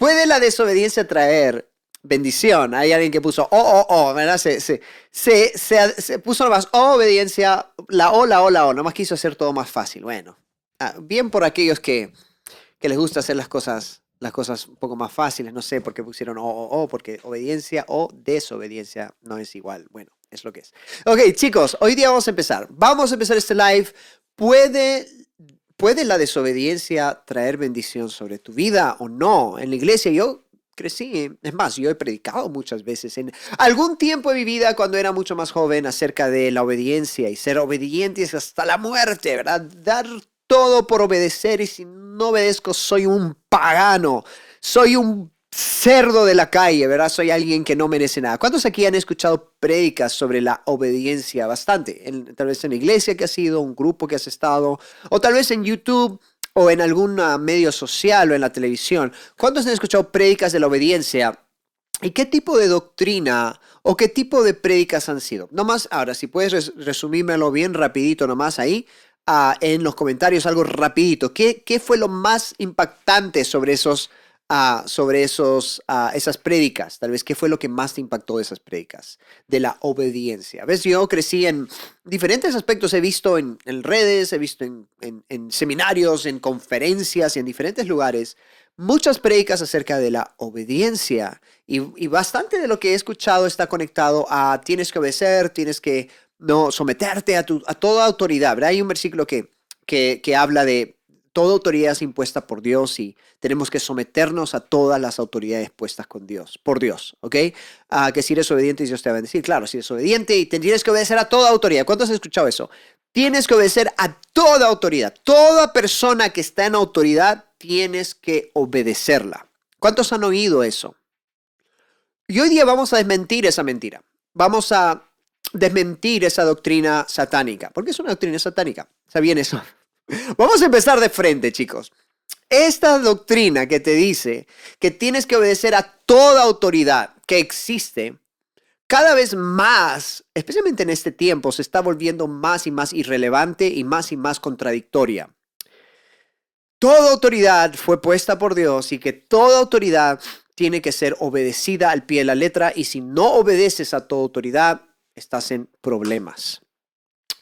¿Puede la desobediencia traer bendición? Hay alguien que puso, oh, oh, oh, ¿verdad? Se, se, se, se puso nomás, oh, obediencia, la O, la O, la O, nomás quiso hacer todo más fácil. Bueno, ah, bien por aquellos que, que les gusta hacer las cosas las cosas un poco más fáciles, no sé por qué pusieron o, o, o, porque obediencia o desobediencia no es igual. Bueno, es lo que es. Ok, chicos, hoy día vamos a empezar. Vamos a empezar este live. ¿Puede, ¿Puede la desobediencia traer bendición sobre tu vida o no? En la iglesia yo crecí, es más, yo he predicado muchas veces en algún tiempo de mi vida cuando era mucho más joven acerca de la obediencia y ser obedientes hasta la muerte, ¿verdad? Dar todo por obedecer y si no obedezco soy un pagano, soy un cerdo de la calle, ¿verdad? Soy alguien que no merece nada. ¿Cuántos aquí han escuchado prédicas sobre la obediencia? Bastante. tal vez en la iglesia que has sido, un grupo que has estado, o tal vez en YouTube o en algún medio social o en la televisión. ¿Cuántos han escuchado prédicas de la obediencia? ¿Y qué tipo de doctrina o qué tipo de prédicas han sido? Nomás, ahora, si puedes resumírmelo bien rapidito nomás ahí, uh, en los comentarios algo rapidito. ¿Qué, ¿Qué, fue lo más impactante sobre esos sobre esos, esas prédicas? Tal vez, ¿qué fue lo que más te impactó de esas prédicas? De la obediencia. ¿Ves? Yo crecí en diferentes aspectos. He visto en, redes, he visto en, en, seminarios, en conferencias y en diferentes lugares muchas prédicas acerca de la obediencia. Y, y bastante de lo que he escuchado está conectado a tienes que obedecer, tienes que no someterte a, tu, a toda autoridad. ¿verdad? Hay un versículo que, que, que habla de toda autoridad es impuesta por Dios y tenemos que someternos a todas las autoridades puestas con Dios, por Dios, ¿ok? Que si eres obediente, Dios te va a bendecir. Claro, si eres obediente y tienes que obedecer a toda autoridad. ¿Cuántos han escuchado eso? Tienes que obedecer a toda autoridad. Toda persona que está en autoridad, tienes que obedecerla. ¿Cuántos han oído eso? Y hoy día vamos a desmentir esa mentira. Vamos a desmentir esa doctrina satánica. Porque es una doctrina satánica. ¿Sabían eso? Vamos a empezar de frente, chicos. Esta doctrina que te dice que tienes que obedecer a toda autoridad que existe, cada vez más, especialmente en este tiempo, se está volviendo más y más irrelevante y más y más contradictoria. Toda autoridad fue puesta por Dios y que toda autoridad tiene que ser obedecida al pie de la letra y si no obedeces a toda autoridad, estás en problemas.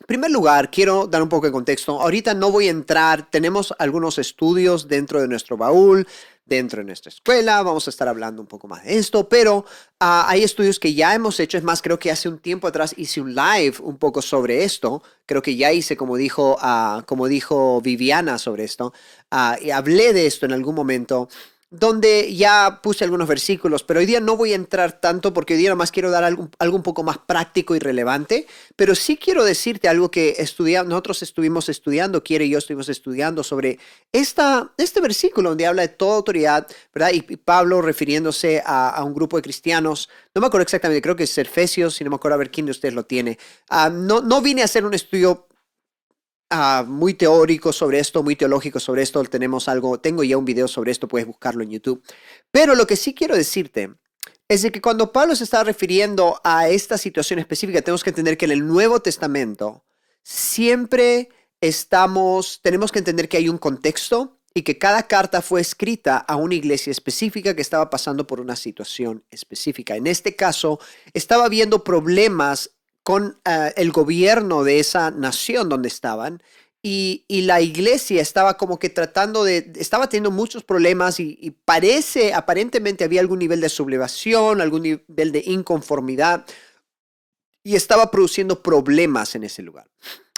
En primer lugar, quiero dar un poco de contexto. Ahorita no voy a entrar, tenemos algunos estudios dentro de nuestro baúl, dentro de nuestra escuela, vamos a estar hablando un poco más de esto, pero ah, hay estudios que ya hemos hecho, es más, creo que hace un tiempo atrás hice un live un poco sobre esto, creo que ya hice, como dijo, uh, como dijo Viviana sobre esto, uh, y hablé de esto en algún momento donde ya puse algunos versículos, pero hoy día no voy a entrar tanto porque hoy día más quiero dar algo, algo, un poco más práctico y relevante, pero sí quiero decirte algo que estudiamos, nosotros estuvimos estudiando, Quiere y yo estuvimos estudiando sobre esta, este versículo donde habla de toda autoridad, ¿verdad? Y, Pablo refiriéndose a, un grupo de cristianos, no me acuerdo exactamente, creo que es Efesios, si no me acuerdo a ver quién de ustedes lo tiene. Ah, no, no vine a hacer un estudio Ah, muy teórico sobre esto, muy teológico sobre esto. Tenemos algo, tengo ya un video sobre esto, puedes buscarlo en YouTube. Pero lo que sí quiero decirte es de que cuando Pablo se está refiriendo a esta situación específica, tenemos que entender que en el Nuevo Testamento siempre estamos, tenemos que entender que hay un contexto y que cada carta fue escrita a una iglesia específica que estaba pasando por una situación específica. En este caso, estaba habiendo problemas con eh, el gobierno de esa nación donde estaban. Y, la iglesia estaba como que tratando de, estaba teniendo muchos problemas y, parece, aparentemente había algún nivel de sublevación, algún nivel de inconformidad y estaba produciendo problemas en ese lugar.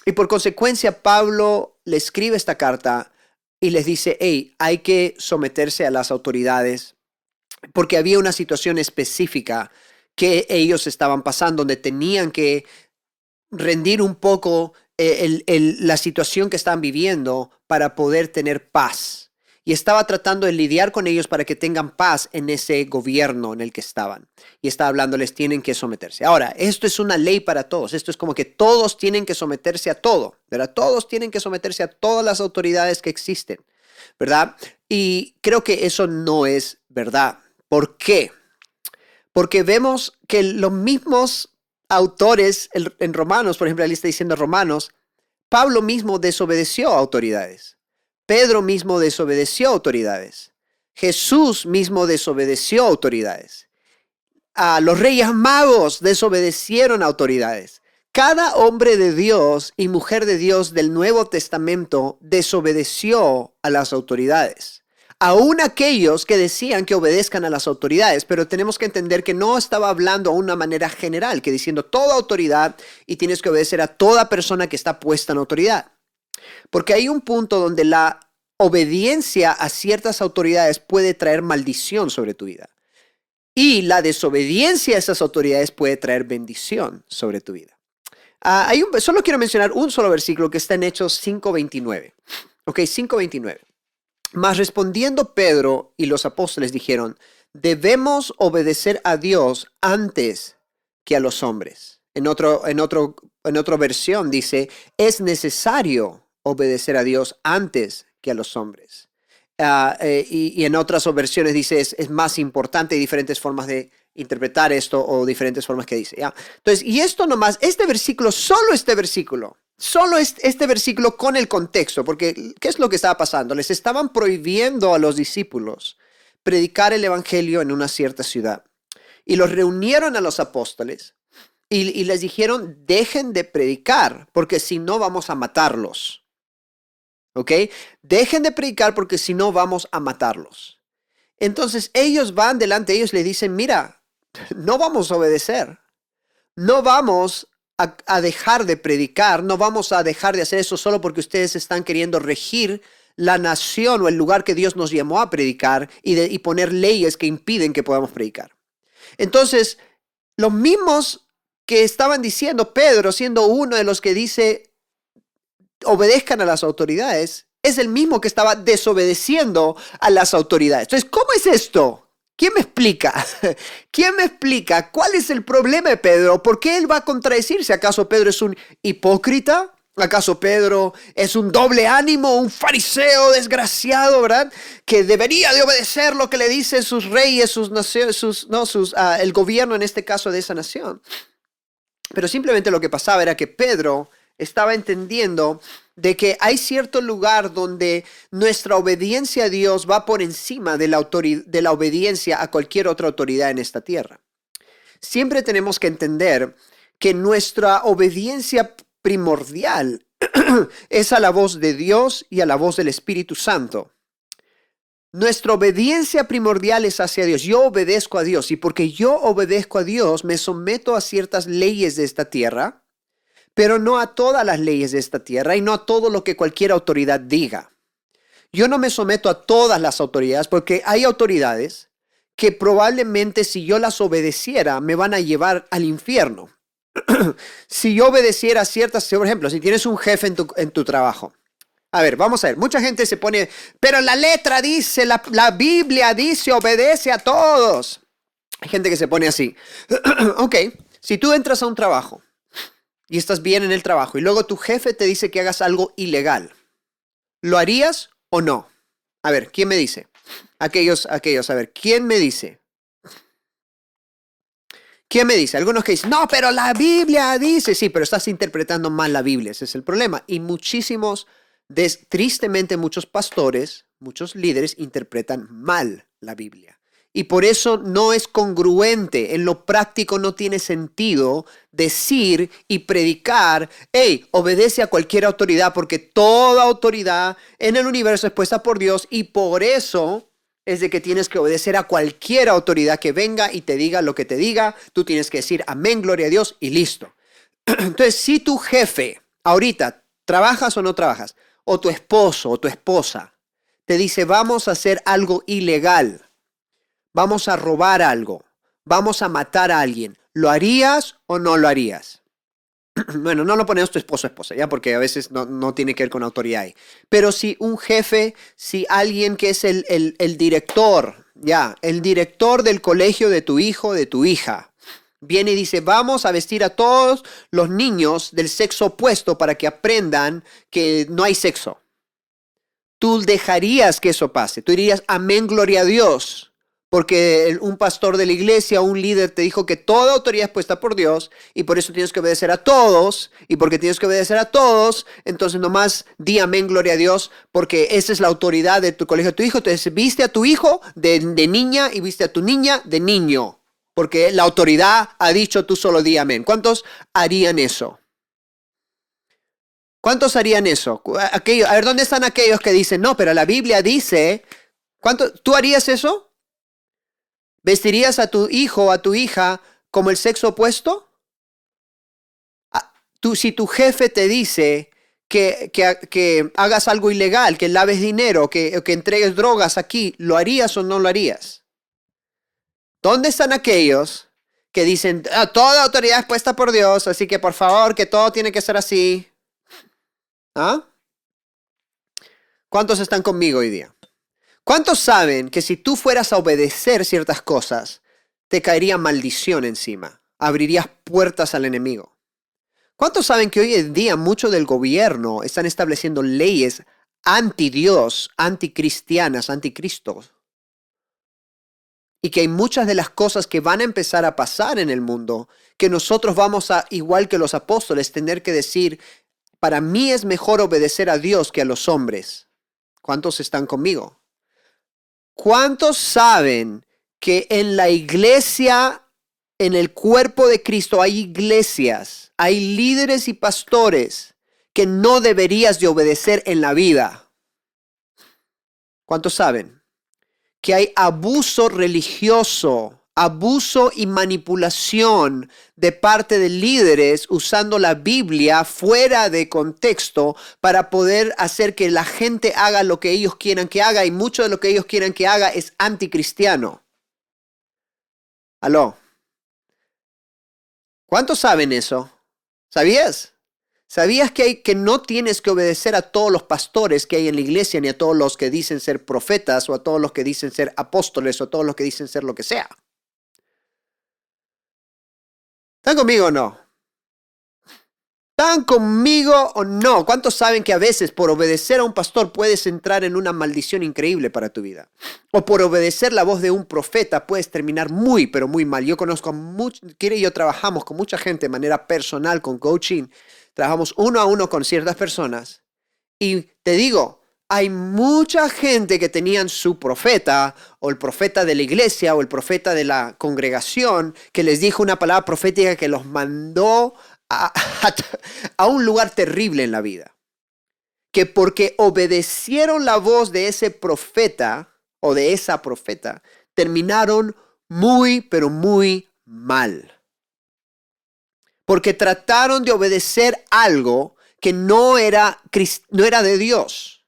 Y por consecuencia, Pablo le escribe esta carta y les dice, hey, hay que someterse a las autoridades porque había una situación específica que ellos estaban pasando, donde tenían que rendir un poco eh, la situación que estaban viviendo para poder tener paz. Y estaba tratando de lidiar con ellos para que tengan paz en ese gobierno en el que estaban. Y estaba hablándoles, tienen que someterse. Ahora, esto es una ley para todos. Esto es como que todos tienen que someterse a todo, ¿verdad? Todos tienen que someterse a todas las autoridades que existen, ¿verdad? Y creo que eso no es verdad. ¿Por qué? Porque vemos que los mismos autores en Romanos, por ejemplo, ahí está diciendo Romanos, Pablo mismo desobedeció a autoridades. Pedro mismo desobedeció a autoridades. Jesús mismo desobedeció autoridades. A los reyes magos desobedecieron autoridades. Cada hombre de Dios y mujer de Dios del Nuevo Testamento desobedeció a las autoridades. Aún aquellos que decían que obedezcan a las autoridades, pero tenemos que entender que no estaba hablando a una manera general, que diciendo toda autoridad y tienes que obedecer a toda persona que está puesta en autoridad. Porque hay un punto donde la obediencia a ciertas autoridades puede traer maldición sobre tu vida. Y la desobediencia a esas autoridades puede traer bendición sobre tu vida. Ah, hay un, solo quiero mencionar un solo versículo que está en Hechos 5.29. Ok, 5.29. Más respondiendo Pedro y los apóstoles dijeron, debemos obedecer a Dios antes que a los hombres. En, otro, en, otro, en otra versión dice, es necesario obedecer a Dios antes que a los hombres. Ah, eh, y, en otras versiones dice, es, es más importante, hay diferentes formas de interpretar esto o diferentes formas que dice. ¿ya? Entonces, y esto nomás, este versículo, solo este versículo, solo este, versículo con el contexto, porque ¿qué es lo que estaba pasando? Les estaban prohibiendo a los discípulos predicar el Evangelio en una cierta ciudad. Y los reunieron a los apóstoles y, les dijeron, dejen de predicar, porque si no vamos a matarlos. ¿Ok? Dejen de predicar porque si no vamos a matarlos. Entonces ellos van delante, ellos le dicen, mira, no vamos a obedecer. No vamos a, dejar de predicar, no vamos a dejar de hacer eso solo porque ustedes están queriendo regir la nación o el lugar que Dios nos llamó a predicar y, y poner leyes que impiden que podamos predicar. Entonces, los mismos que estaban diciendo, Pedro siendo uno de los que dice, obedezcan a las autoridades, es el mismo que estaba desobedeciendo a las autoridades. Entonces, ¿cómo es esto? ¿Quién me explica? ¿Quién me explica cuál es el problema de Pedro? ¿Por qué él va a contradecirse? ¿Acaso Pedro es un hipócrita? ¿Acaso Pedro es un doble ánimo, un fariseo desgraciado, verdad? Que debería de obedecer lo que le dicen sus reyes, sus sus, no, sus, ah, el gobierno en este caso de esa nación. Pero simplemente lo que pasaba era que Pedro estaba entendiendo de que hay cierto lugar donde nuestra obediencia a Dios va por encima de la, de la obediencia a cualquier otra autoridad en esta tierra. Siempre tenemos que entender que nuestra obediencia primordial es a la voz de Dios y a la voz del Espíritu Santo. Nuestra obediencia primordial es hacia Dios. Yo obedezco a Dios y porque yo obedezco a Dios me someto a ciertas leyes de esta tierra pero no a todas las leyes de esta tierra y no a todo lo que cualquier autoridad diga. Yo no me someto a todas las autoridades porque hay autoridades que probablemente si yo las obedeciera me van a llevar al infierno. si yo obedeciera ciertas, por ejemplo, si tienes un jefe en tu, en tu trabajo. A ver, vamos a ver, mucha gente se pone, pero la letra dice, la, la Biblia dice, obedece a todos. Hay gente que se pone así. ok, si tú entras a un trabajo y estás bien en el trabajo y luego tu jefe te dice que hagas algo ilegal, ¿lo harías o no? A ver, ¿quién me dice? Aquellos, aquellos, a ver, ¿quién me dice? ¿Quién me dice? Algunos que dicen, no, pero la Biblia dice, sí, pero estás interpretando mal la Biblia, ese es el problema. Y muchísimos, tristemente muchos pastores, muchos líderes interpretan mal la Biblia. Y por eso no es congruente, en lo práctico no tiene sentido decir y predicar, hey, obedece a cualquier autoridad, porque toda autoridad en el universo es puesta por Dios y por eso es de que tienes que obedecer a cualquier autoridad que venga y te diga lo que te diga, tú tienes que decir amén, gloria a Dios y listo. Entonces, si tu jefe, ahorita, trabajas o no trabajas, o tu esposo o tu esposa, te dice, vamos a hacer algo ilegal, vamos a robar algo, vamos a matar a alguien, ¿lo harías o no lo harías? bueno, no lo ponemos tu esposo o esposa, ya, porque a veces no, tiene que ver con autoridad ahí. Pero si un jefe, si alguien que es el, el, el director, ya, el director del colegio de tu hijo, de tu hija, viene y dice, vamos a vestir a todos los niños del sexo opuesto para que aprendan que no hay sexo. Tú dejarías que eso pase. Tú dirías, amén, gloria a Dios porque un pastor de la iglesia, un líder te dijo que toda autoridad es puesta por Dios y por eso tienes que obedecer a todos y porque tienes que obedecer a todos, entonces nomás di amén, gloria a Dios, porque esa es la autoridad de tu colegio de tu hijo. Entonces viste a tu hijo de, niña y viste a tu niña de niño, porque la autoridad ha dicho tú solo di amén. ¿Cuántos harían eso? ¿Cuántos harían eso? Aquellos, a ver, ¿dónde están aquellos que dicen, no, pero la Biblia dice, ¿cuánto, ¿tú harías eso? ¿Vestirías a tu hijo o a tu hija como el sexo opuesto? Ah, tú, si tu jefe te dice que, que, hagas algo ilegal, que laves dinero, que, que entregues drogas aquí, ¿lo harías o no lo harías? ¿Dónde están aquellos que dicen, ah, toda autoridad es puesta por Dios, así que por favor, que todo tiene que ser así? ¿Ah? ¿Cuántos están conmigo hoy día? ¿Cuántos saben que si tú fueras a obedecer ciertas cosas, te caería maldición encima? Abrirías puertas al enemigo. ¿Cuántos saben que hoy en día mucho del gobierno están estableciendo leyes anti-Dios, anticristianas, anticristos? Y que hay muchas de las cosas que van a empezar a pasar en el mundo que nosotros vamos a, igual que los apóstoles, tener que decir, para mí es mejor obedecer a Dios que a los hombres. ¿Cuántos están conmigo? ¿Cuántos saben que en la iglesia, en el cuerpo de Cristo, hay iglesias, hay líderes y pastores que no deberías de obedecer en la vida? ¿Cuántos saben? Que hay abuso religioso abuso y manipulación de parte de líderes usando la Biblia fuera de contexto para poder hacer que la gente haga lo que ellos quieran que haga y mucho de lo que ellos quieran que haga es anticristiano. Aló. ¿Cuántos saben eso? ¿Sabías? ¿Sabías que, hay, que no tienes que obedecer a todos los pastores que hay en la iglesia, ni a todos los que dicen ser profetas, o a todos los que dicen ser apóstoles, o a todos los que dicen ser lo que sea? ¿Están conmigo o no? ¿Están conmigo o no? ¿Cuántos saben que a veces por obedecer a un pastor puedes entrar en una maldición increíble para tu vida? O por obedecer la voz de un profeta puedes terminar muy, pero muy mal. Yo conozco mucho, Kira y yo trabajamos con mucha gente de manera personal, con coaching. Trabajamos uno a uno con ciertas personas. Y te digo, hay mucha gente que tenían su profeta o el profeta de la iglesia o el profeta de la congregación que les dijo una palabra profética que los mandó a, un lugar terrible en la vida. Que porque obedecieron la voz de ese profeta o de esa profeta, terminaron muy, pero muy mal. Porque trataron de obedecer algo que no era, no era de Dios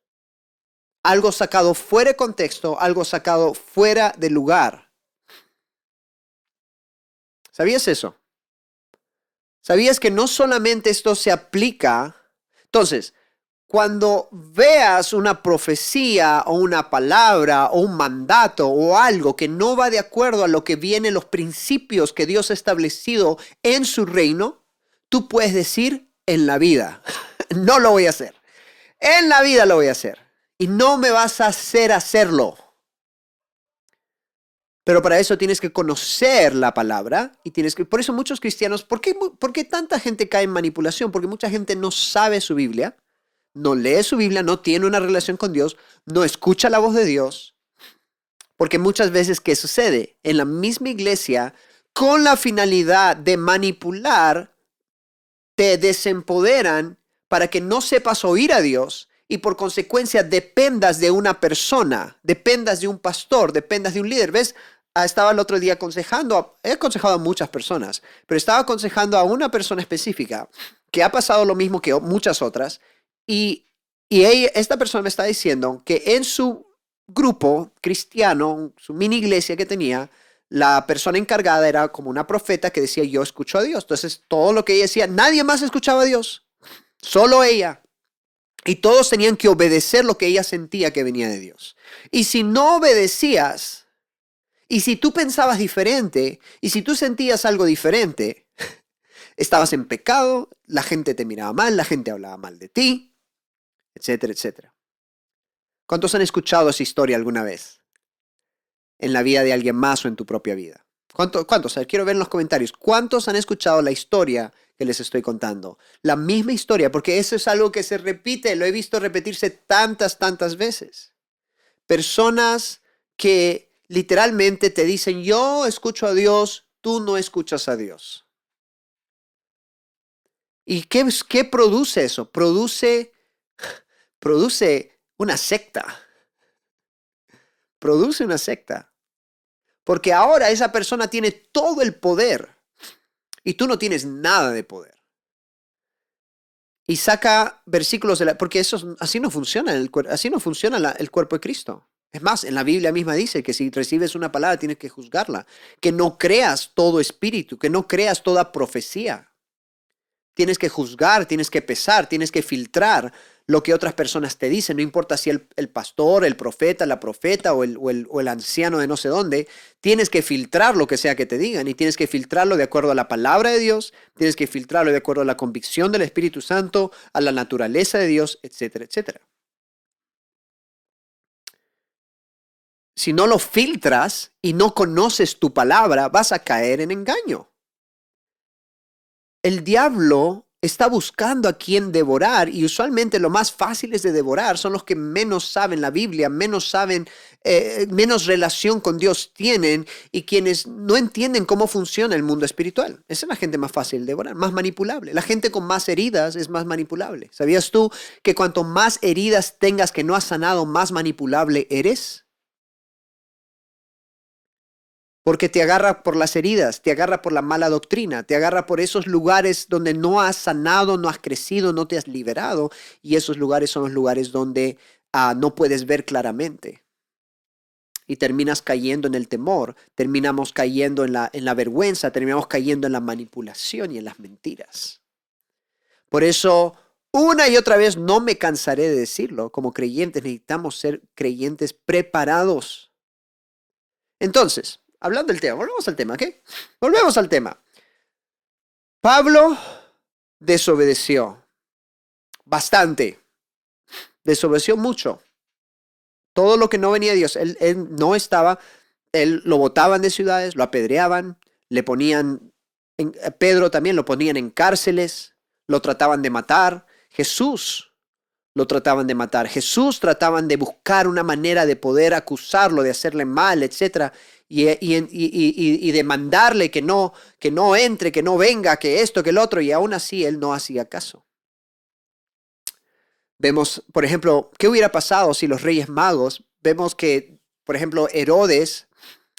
algo sacado fuera de contexto, algo sacado fuera de lugar. ¿Sabías eso? ¿Sabías que no solamente esto se aplica? Entonces, cuando veas una profecía o una palabra o un mandato o algo que no va de acuerdo a lo que vienen los principios que Dios ha establecido en su reino, tú puedes decir en la vida, no lo voy a hacer. En la vida lo voy a hacer y no me vas a hacer hacerlo. Pero para eso tienes que conocer la palabra y tienes que... Por eso muchos cristianos, ¿por qué, ¿por qué tanta gente cae en manipulación? Porque mucha gente no sabe su Biblia, no lee su Biblia, no tiene una relación con Dios, no escucha la voz de Dios. Porque muchas veces, ¿qué sucede? En la misma iglesia, con la finalidad de manipular, te desempoderan para que no sepas oír a Dios y por consecuencia dependas de una persona, dependas de un pastor, dependas de un líder. ¿Ves? Ah, estaba el otro día aconsejando, he aconsejado a muchas personas, pero estaba aconsejando a una persona específica que ha pasado lo mismo que muchas otras y, y esta persona me está diciendo que en su grupo cristiano, su mini iglesia que tenía, la persona encargada era como una profeta que decía yo escucho a Dios. Entonces todo lo que ella decía, nadie más escuchaba a Dios, solo ella. Y todos tenían que obedecer lo que ella sentía que venía de Dios. Y si no obedecías, y si tú pensabas diferente, y si tú sentías algo diferente, estabas en pecado, la gente te miraba mal, la gente hablaba mal de ti, etcétera, etcétera. ¿Cuántos han escuchado esa historia alguna vez? en la vida de alguien más o en tu propia vida. ¿Cuántos? Quiero ver en los comentarios. ¿Cuántos han escuchado la historia que les estoy contando? La misma historia, porque eso es algo que se repite, lo he visto repetirse tantas, tantas veces. Personas que literalmente te dicen, yo escucho a Dios, tú no escuchas a Dios. ¿Y qué, qué produce eso? Produce, produce una secta. Produce una secta. Porque ahora esa persona tiene todo el poder y tú no tienes nada de poder. Y saca versículos de la... Porque eso, así no funciona, el, así no funciona el cuerpo de Cristo. Es más, en la Biblia misma dice que si recibes una palabra tienes que juzgarla, que no creas todo espíritu, que no creas toda profecía. Tienes que juzgar, tienes que pesar, tienes que filtrar lo que otras personas te dicen. No importa si el, pastor, el profeta, la profeta o el, o, el, o el anciano de no sé dónde. Tienes que filtrar lo que sea que te digan y tienes que filtrarlo de acuerdo a la palabra de Dios. Tienes que filtrarlo de acuerdo a la convicción del Espíritu Santo, a la naturaleza de Dios, etcétera, etcétera. Si no lo filtras y no conoces tu palabra, vas a caer en engaño el diablo está buscando a quien devorar y usualmente lo más fáciles de devorar son los que menos saben la Biblia, menos saben, eh, menos relación con Dios tienen y quienes no entienden cómo funciona el mundo espiritual. Esa es la gente más fácil de devorar, más manipulable. La gente con más heridas es más manipulable. ¿Sabías tú que cuanto más heridas tengas que no has sanado, más manipulable eres? Porque te agarra por las heridas, te agarra por la mala doctrina, te agarra por esos lugares donde no has sanado, no has crecido, no te has liberado, y esos lugares son los lugares donde ah, no puedes ver claramente. Y terminas cayendo en el temor, terminamos cayendo en la, en la vergüenza, terminamos cayendo en la manipulación y en las mentiras. Por eso, una y otra vez, no me cansaré de decirlo, como creyentes necesitamos ser creyentes preparados. Entonces, hablando del tema, volvemos al tema, ¿ok? Volvemos al tema. Pablo desobedeció bastante, desobedeció mucho. Todo lo que no venía de Dios, él, no estaba, él lo botaban de ciudades, lo apedreaban, le ponían, en, Pedro también lo ponían en cárceles, lo trataban de matar. Jesús lo trataban de matar. Jesús trataban de buscar una manera de poder acusarlo, de hacerle mal, etc y, y, demandarle que no, que no entre, que no venga, que esto, que el otro, y aún así él no hacía caso. Vemos, por ejemplo, ¿qué hubiera pasado si los reyes magos, vemos que, por ejemplo, Herodes,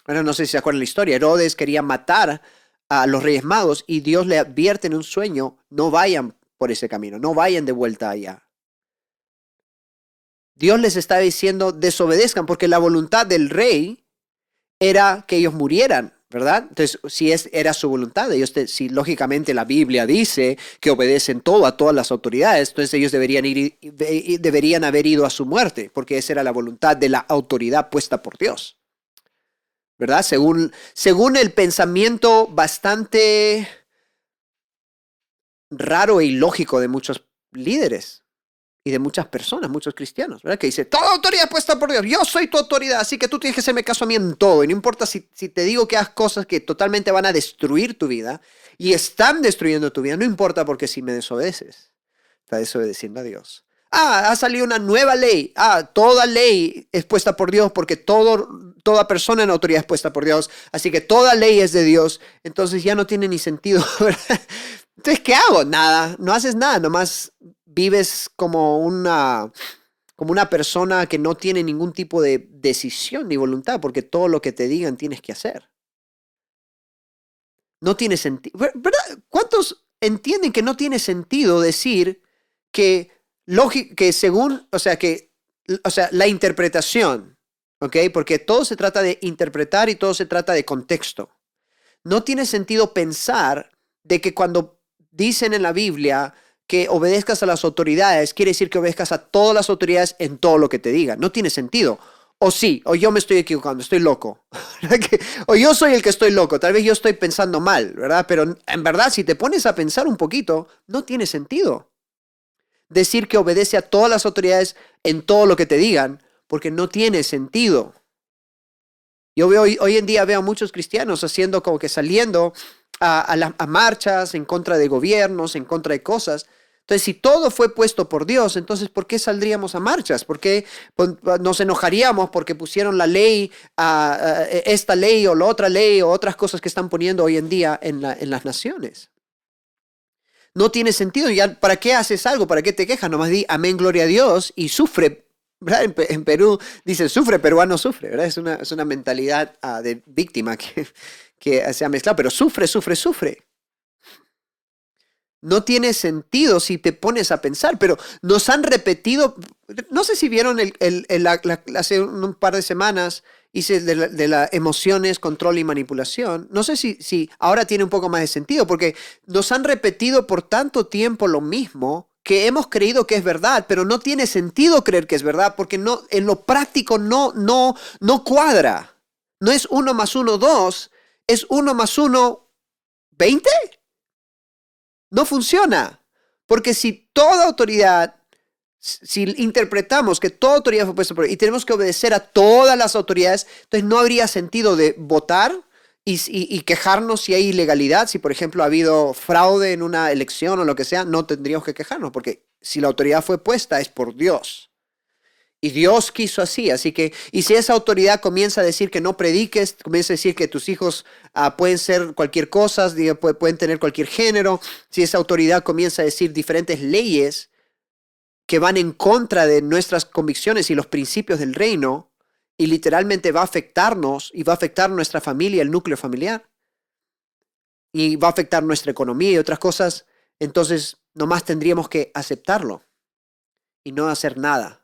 bueno, no sé si se acuerdan la historia, Herodes quería matar a los reyes magos y Dios le advierte en un sueño, no vayan por ese camino, no vayan de vuelta allá. Dios les está diciendo, desobedezcan, porque la voluntad del rey era que ellos murieran, ¿verdad? Entonces, si es, era su voluntad, ellos si lógicamente la Biblia dice que obedecen todo a todas las autoridades, entonces ellos deberían, ir, deberían haber ido a su muerte, porque esa era la voluntad de la autoridad puesta por Dios. ¿Verdad? Según, según el pensamiento bastante raro e ilógico de muchos líderes y de muchas personas, muchos cristianos, ¿verdad? Que dice, toda autoridad puesta por Dios, yo soy tu autoridad, así que tú tienes que hacerme caso a mí en todo. Y no importa si, si te digo que hagas cosas que totalmente van a destruir tu vida y están destruyendo tu vida, no importa porque si me desobedeces, está desobedeciendo a Dios. Ah, ha salido una nueva ley. Ah, toda ley es puesta por Dios porque todo, toda persona en autoridad es puesta por Dios. Así que toda ley es de Dios. Entonces ya no tiene ni sentido. Entonces, ¿qué hago? Nada. No haces nada. Nomás vives como una, como una persona que no tiene ningún tipo de decisión ni voluntad, porque todo lo que te digan tienes que hacer. No tiene sentido. ¿Cuántos entienden que no tiene sentido decir que, que según, o sea, que, o sea, la interpretación, ¿ok? Porque todo se trata de interpretar y todo se trata de contexto. No tiene sentido pensar de que cuando dicen en la Biblia que obedezcas a las autoridades quiere decir que obedezcas a todas las autoridades en todo lo que te digan. No tiene sentido. O sí, o yo me estoy equivocando, estoy loco. o yo soy el que estoy loco, tal vez yo estoy pensando mal, ¿verdad? Pero en verdad, si te pones a pensar un poquito, no tiene sentido. Decir que obedece a todas las autoridades en todo lo que te digan, porque no tiene sentido. Yo hoy en día veo a muchos cristianos haciendo como que saliendo a, a, marchas en contra de gobiernos, en contra de cosas. Entonces, si todo fue puesto por Dios, entonces, ¿por qué saldríamos a marchas? ¿Por qué nos enojaríamos porque pusieron la ley, esta ley o la otra ley o otras cosas que están poniendo hoy en día en, la- en las naciones? No tiene sentido. Ya, ¿Para qué haces algo? ¿Para qué te quejas? Nomás di amén, gloria a Dios y sufre. En, Pe- en Perú dicen sufre, peruano sufre. Es, una, es una mentalidad ah, de víctima que, que se ha mezclado. Pero sufre, sufre, sufre. No tiene sentido si te pones a pensar, pero nos han repetido, no sé si vieron el, el- el- la- la- hace un par de semanas, hice de, la- las emociones, control y manipulación. No sé si, si ahora tiene un poco más de sentido, porque nos han repetido por tanto tiempo lo mismo que hemos creído que es verdad, pero no tiene sentido creer que es verdad, porque no, en lo práctico no, no, no cuadra. No es uno más uno, dos, es uno más uno, veinte. No funciona. Porque si toda autoridad, si interpretamos que toda autoridad fue puesta por y tenemos que obedecer a todas las autoridades, entonces no habría sentido de votar y- y quejarnos si hay ilegalidad. Si, por ejemplo, ha habido fraude en una elección o lo que sea, no tendríamos que quejarnos, porque si la autoridad fue puesta es por Dios. Y Dios quiso así, así que, y si esa autoridad comienza a decir que no prediques, comienza a decir que tus hijos ah, pueden ser cualquier cosa, pueden tener cualquier género, si esa autoridad comienza a decir diferentes leyes que van en contra de nuestras convicciones y los principios del reino, y literalmente va a afectarnos y va a afectar nuestra familia, el núcleo familiar, y va a afectar nuestra economía y otras cosas, entonces nomás tendríamos que aceptarlo y no hacer nada.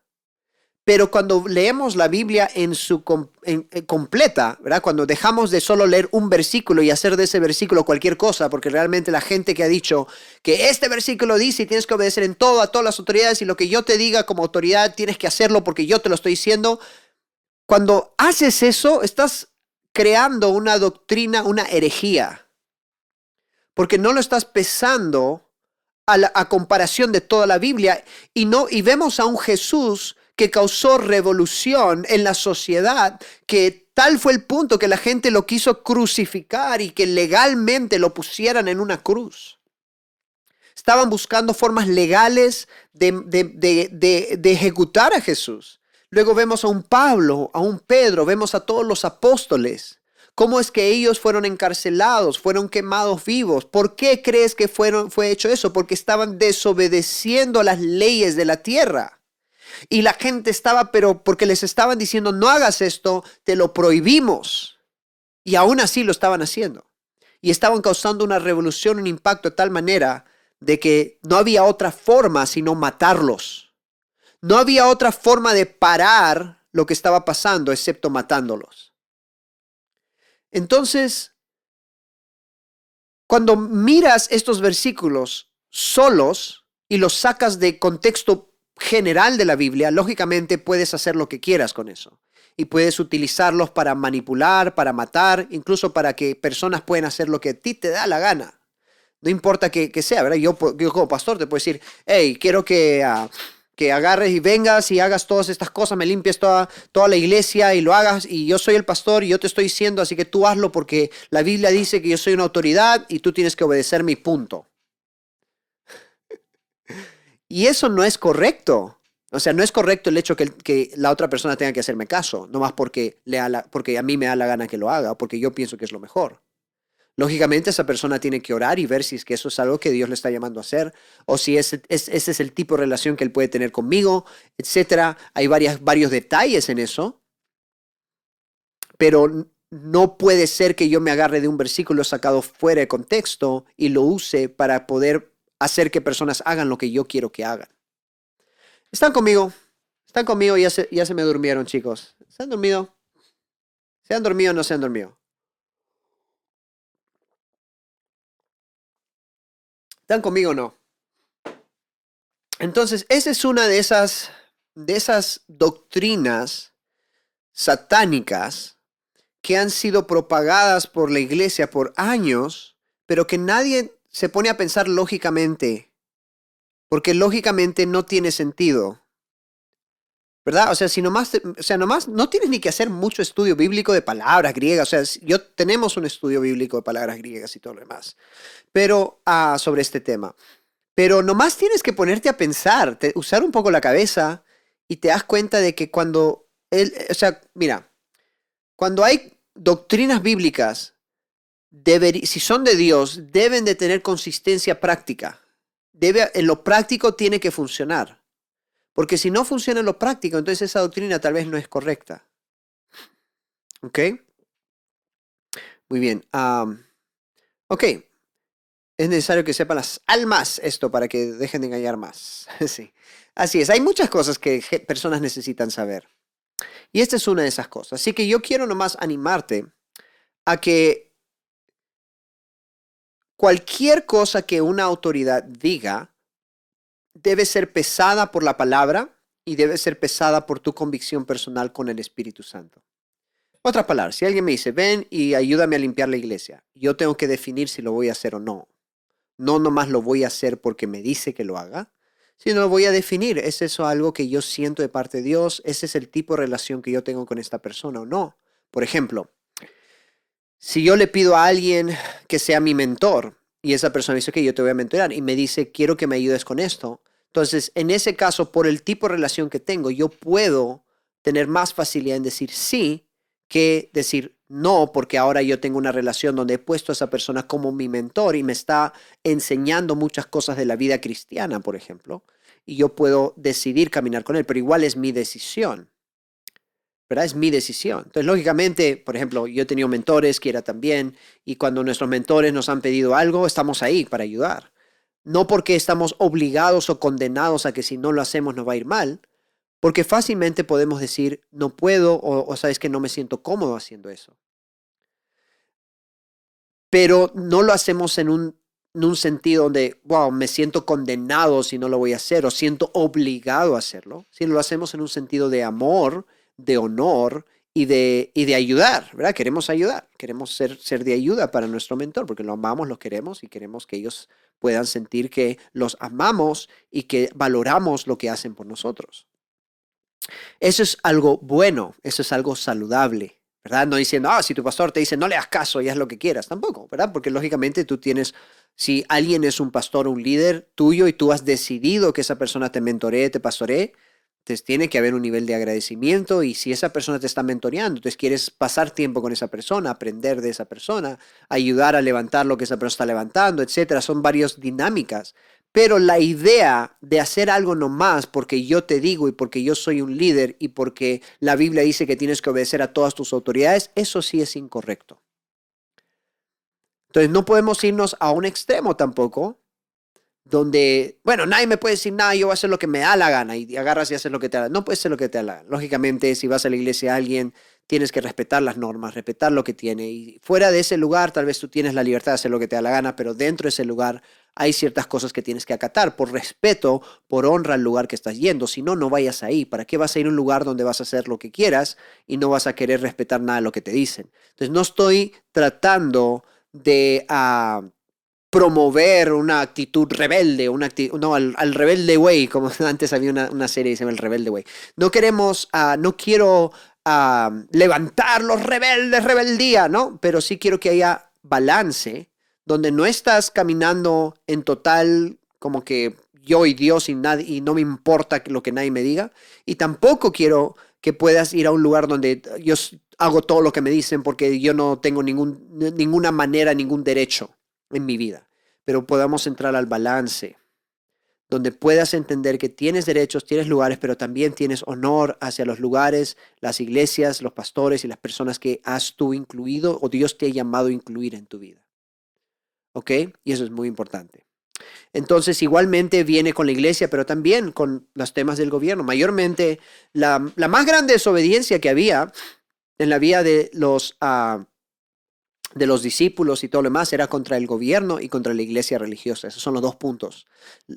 Pero cuando leemos la Biblia en su en completa, ¿verdad? Cuando dejamos de solo leer un versículo y hacer de ese versículo cualquier cosa, porque realmente la gente que ha dicho que este versículo dice y tienes que obedecer en todo a todas las autoridades y lo que yo te diga como autoridad tienes que hacerlo porque yo te lo estoy diciendo. Cuando haces eso, estás creando una doctrina, una herejía, porque no lo estás pesando a, la, a comparación de toda la Biblia y no y vemos a un Jesús que causó revolución en la sociedad, que tal fue el punto que la gente lo quiso crucificar y que legalmente lo pusieran en una cruz. Estaban buscando formas legales de, de, de, de, ejecutar a Jesús. Luego vemos a un Pablo, a un Pedro, vemos a todos los apóstoles. ¿Cómo es que ellos fueron encarcelados, fueron quemados vivos? ¿Por qué crees que fueron, fue hecho eso? Porque estaban desobedeciendo las leyes de la tierra. Y la gente estaba, pero porque les estaban diciendo, no hagas esto, te lo prohibimos. Y aún así lo estaban haciendo. Y estaban causando una revolución, un impacto de tal manera de que no había otra forma sino matarlos. No había otra forma de parar lo que estaba pasando excepto matándolos. Entonces, cuando miras estos versículos solos y los sacas de contexto general de la Biblia, lógicamente puedes hacer lo que quieras con eso. Y puedes utilizarlos para manipular, para matar, incluso para que personas puedan hacer lo que a ti te da la gana. No importa que, que sea, ¿verdad? Yo, como pastor te puedo decir, hey, quiero que, uh, que agarres y vengas y hagas todas estas cosas, me limpies toda, toda la iglesia y lo hagas. Y yo soy el pastor y yo te estoy diciendo, así que tú hazlo porque la Biblia dice que yo soy una autoridad y tú tienes que obedecer mi punto. Y eso no es correcto. O sea, no es correcto el hecho que, la otra persona tenga que hacerme caso, nomás porque, le la, porque a mí me da la gana que lo haga porque yo pienso que es lo mejor. Lógicamente esa persona tiene que orar y ver si es que eso es algo que Dios le está llamando a hacer o si ese, ese es el tipo de relación que él puede tener conmigo, etc. Hay varias, varios detalles en eso, pero no puede ser que yo me agarre de un versículo sacado fuera de contexto y lo use para poder hacer que personas hagan lo que yo quiero que hagan. ¿Están conmigo? ¿Están conmigo? Ya se, ya se me durmieron, chicos. ¿Se han dormido? ¿Se han dormido o no se han dormido? ¿Están conmigo o no? Entonces, esa es una de esas, de esas doctrinas satánicas que han sido propagadas por la iglesia por años, pero que nadie se pone a pensar lógicamente porque lógicamente no tiene sentido. ¿verdad? O sea, si nomás, o sea, no tienes ni que hacer mucho estudio bíblico de palabras griegas, o sea, yo tenemos un estudio bíblico de palabras griegas y todo lo demás, pero ah, sobre este tema. Pero nomás tienes que ponerte a pensar, usar un poco la cabeza y te das cuenta de que cuando, él, o sea, mira, cuando hay doctrinas bíblicas, si son de Dios, deben de tener consistencia práctica. Debe, en lo práctico tiene que funcionar. Porque si no funciona en lo práctico, entonces esa doctrina tal vez no es correcta. ¿Ok? Muy bien. ok. Es necesario que sepan las almas esto para que dejen de engañar más. sí. Así es. Hay muchas cosas que personas necesitan saber. Y esta es una de esas cosas. Así que yo quiero nomás animarte a que cualquier cosa que una autoridad diga, debe ser pesada por la palabra y debe ser pesada por tu convicción personal con el Espíritu Santo. Otra palabra, si alguien me dice, ven y ayúdame a limpiar la iglesia, yo tengo que definir si lo voy a hacer o no. No nomás lo voy a hacer porque me dice que lo haga, sino lo voy a definir. ¿Es eso algo que yo siento de parte de Dios? ¿Ese es el tipo de relación que yo tengo con esta persona o no? Por ejemplo, si yo le pido a alguien que sea mi mentor y esa persona dice que yo te voy a mentorar y me dice, quiero que me ayudes con esto, entonces, en ese caso, por el tipo de relación que tengo, yo puedo tener más facilidad en decir sí que decir no, porque ahora yo tengo una relación donde he puesto a esa persona como mi mentor y me está enseñando muchas cosas de la vida cristiana, por ejemplo, y yo puedo decidir caminar con él, pero igual es mi decisión. ¿Verdad? Es mi decisión. Entonces, lógicamente, por ejemplo, yo he tenido mentores, quiera también, y cuando nuestros mentores nos han pedido algo, estamos ahí para ayudar. No porque estamos obligados o condenados a que si no lo hacemos nos va a ir mal, porque fácilmente podemos decir, no puedo o, sabes que no me siento cómodo haciendo eso. Pero no lo hacemos en un, en un sentido donde, wow, me siento condenado si no lo voy a hacer o siento obligado a hacerlo, sino lo hacemos en un sentido de amor, de honor y de, y de ayudar, ¿verdad? Queremos ayudar, queremos ser, ser de ayuda para nuestro mentor porque lo amamos, lo queremos y queremos que ellos puedan sentir que los amamos y que valoramos lo que hacen por nosotros. Eso es algo bueno, eso es algo saludable, ¿verdad? No diciendo, ah, si tu pastor te dice, no le hagas caso y haz lo que quieras, tampoco, ¿verdad? Porque lógicamente tú tienes, si alguien es un pastor, un líder tuyo y tú has decidido que esa persona te mentoree, te pastoree, entonces tiene que haber un nivel de agradecimiento y si esa persona te está mentoreando, entonces quieres pasar tiempo con esa persona, aprender de esa persona, ayudar a levantar lo que esa persona está levantando, etcétera, son varias dinámicas. Pero la idea de hacer algo nomás porque yo te digo y porque yo soy un líder y porque la Biblia dice que tienes que obedecer a todas tus autoridades, eso sí es incorrecto. Entonces no podemos irnos a un extremo tampoco, donde, bueno, nadie me puede decir nada, yo voy a hacer lo que me da la gana y agarras y haces lo que te da. No puedes hacer lo que te da la gana. Lógicamente, si vas a la iglesia a alguien, tienes que respetar las normas, respetar lo que tiene. Y fuera de ese lugar, tal vez tú tienes la libertad de hacer lo que te da la gana, pero dentro de ese lugar hay ciertas cosas que tienes que acatar por respeto, por honra al lugar que estás yendo. Si no, no vayas ahí. ¿Para qué vas a ir a un lugar donde vas a hacer lo que quieras y no vas a querer respetar nada de lo que te dicen? Entonces, no estoy tratando de... Ah, promover una actitud rebelde, una no, al, rebelde way, como antes había una, serie que se llama El Rebelde Way. No queremos, ah, no quiero ah, levantar los rebeldes, rebeldía, ¿no? Pero sí quiero que haya balance, donde no estás caminando en total como que yo y Dios y, nadie, y no me importa lo que nadie me diga, y tampoco quiero que puedas ir a un lugar donde yo hago todo lo que me dicen porque yo no tengo ningún, ninguna manera, ningún derecho en mi vida, pero podamos entrar al balance, donde puedas entender que tienes derechos, tienes lugares, pero también tienes honor hacia los lugares, las iglesias, los pastores y las personas que has tú incluido o Dios te ha llamado a incluir en tu vida. ¿Ok? Y eso es muy importante. Entonces, igualmente viene con la iglesia, pero también con los temas del gobierno. Mayormente, la, la más grande desobediencia que había en la vida de los uh, de los discípulos y todo lo demás era contra el gobierno y contra la iglesia religiosa. Esos son los dos puntos.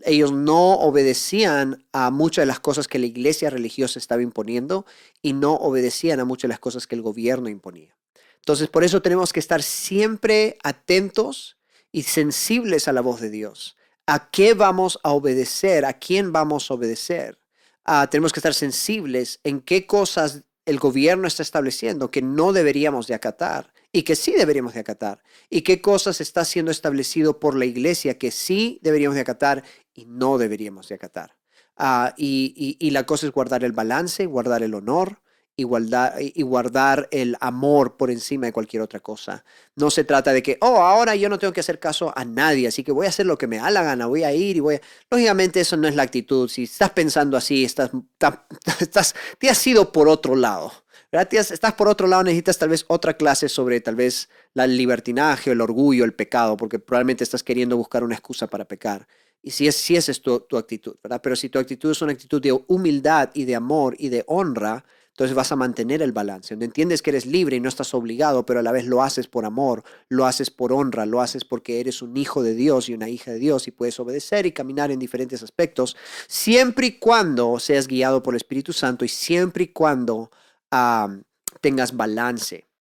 Ellos no obedecían a muchas de las cosas que la iglesia religiosa estaba imponiendo y no obedecían a muchas de las cosas que el gobierno imponía. Entonces, por eso tenemos que estar siempre atentos y sensibles a la voz de Dios. ¿A qué vamos a obedecer? ¿A quién vamos a obedecer? Ah, tenemos que estar sensibles en qué cosas el gobierno está estableciendo que no deberíamos de acatar y que sí deberíamos de acatar y qué cosas está siendo establecido por la iglesia que sí deberíamos de acatar y no deberíamos de acatar. Ah, y, y, la cosa es guardar el balance, guardar el honor, y guardar, y guardar el amor por encima de cualquier otra cosa. No se trata de que, oh, ahora yo no tengo que hacer caso a nadie, así que voy a hacer lo que me da la gana, voy a ir y voy a... Lógicamente eso no es la actitud. Si estás pensando así, estás, estás, te has ido por otro lado. ¿Verdad? estás por otro lado, necesitas tal vez otra clase sobre tal vez la libertinaje, el orgullo, el pecado, porque probablemente estás queriendo buscar una excusa para pecar. Y si, es, si esa es tu, tu actitud, ¿verdad? Pero si tu actitud es una actitud de humildad y de amor y de honra, entonces vas a mantener el balance, donde entiendes que eres libre y no estás obligado, pero a la vez lo haces por amor, lo haces por honra, lo haces porque eres un hijo de Dios y una hija de Dios y puedes obedecer y caminar en diferentes aspectos, siempre y cuando seas guiado por el Espíritu Santo y siempre y cuando tengas balance.